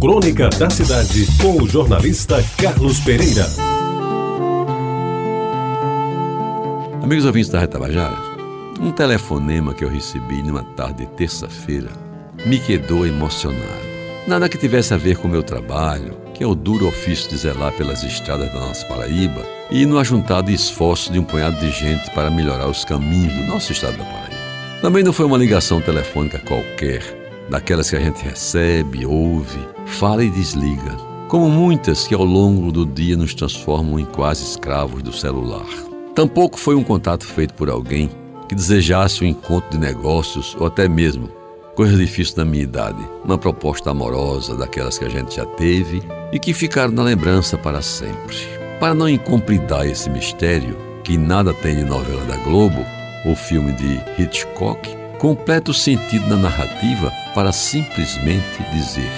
Crônica da Cidade, com o jornalista Carlos Pereira. Amigos ouvintes da Retabajara, um telefonema que eu recebi numa tarde de terça-feira me quedou emocionado. Nada que tivesse a ver com o meu trabalho, que é o duro ofício de zelar pelas estradas da nossa Paraíba e no ajuntado esforço de um punhado de gente para melhorar os caminhos do nosso estado da Paraíba. Também não foi uma ligação telefônica qualquer, daquelas que a gente recebe, ouve, fala e desliga, como muitas que ao longo do dia nos transformam em quase escravos do celular. Tampouco foi um contato feito por alguém que desejasse um encontro de negócios ou até mesmo, coisa difícil na minha idade, uma proposta amorosa daquelas que a gente já teve e que ficaram na lembrança para sempre. Para não incompridar esse mistério, que nada tem de novela da Globo, ou filme de Hitchcock, completa o sentido da narrativa para simplesmente dizer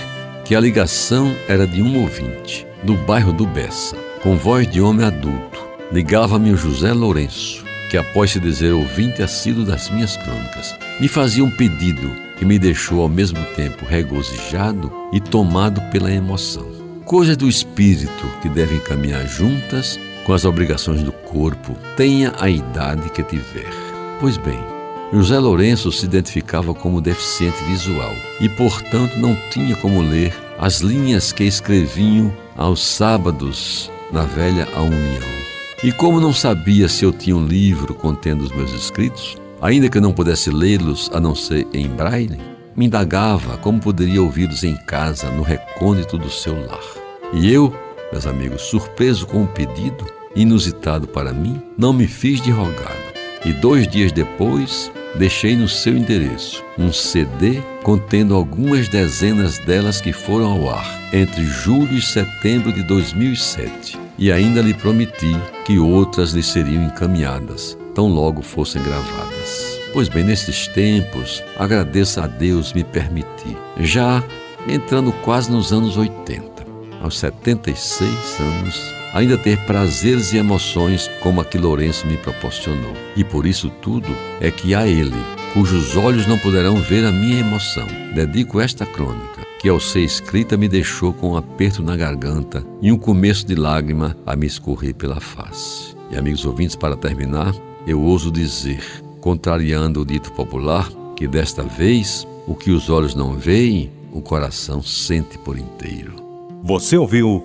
que a ligação era de um ouvinte, do bairro do Bessa, com voz de homem adulto. Ligava-me o José Lourenço, que após se dizer ouvinte assíduo das minhas crônicas, me fazia um pedido que me deixou ao mesmo tempo regozijado e tomado pela emoção. Coisas do espírito que devem caminhar juntas com as obrigações do corpo, tenha a idade que tiver. Pois bem, José Lourenço se identificava como deficiente visual e, portanto, não tinha como ler as linhas que escreviam aos sábados na velha A União. E como não sabia se eu tinha um livro contendo os meus escritos, ainda que eu não pudesse lê-los a não ser em braille, me indagava como poderia ouvi-los em casa, no recôndito do seu lar. E eu, meus amigos, surpreso com o pedido, inusitado para mim, não me fiz de rogado. E dois dias depois, deixei no seu endereço um CD contendo algumas dezenas delas que foram ao ar entre julho e setembro de 2007 e ainda lhe prometi que outras lhe seriam encaminhadas, tão logo fossem gravadas. Pois bem, nesses tempos, agradeço a Deus me permitir, já entrando quase nos anos 80, aos 76 anos, ainda ter prazeres e emoções como a que Lourenço me proporcionou. E por isso tudo é que a ele, cujos olhos não poderão ver a minha emoção, dedico esta crônica, que ao ser escrita me deixou com um aperto na garganta e um começo de lágrima a me escorrer pela face. E amigos ouvintes, para terminar, eu ouso dizer, contrariando o dito popular, que desta vez o que os olhos não veem, o coração sente por inteiro. Você ouviu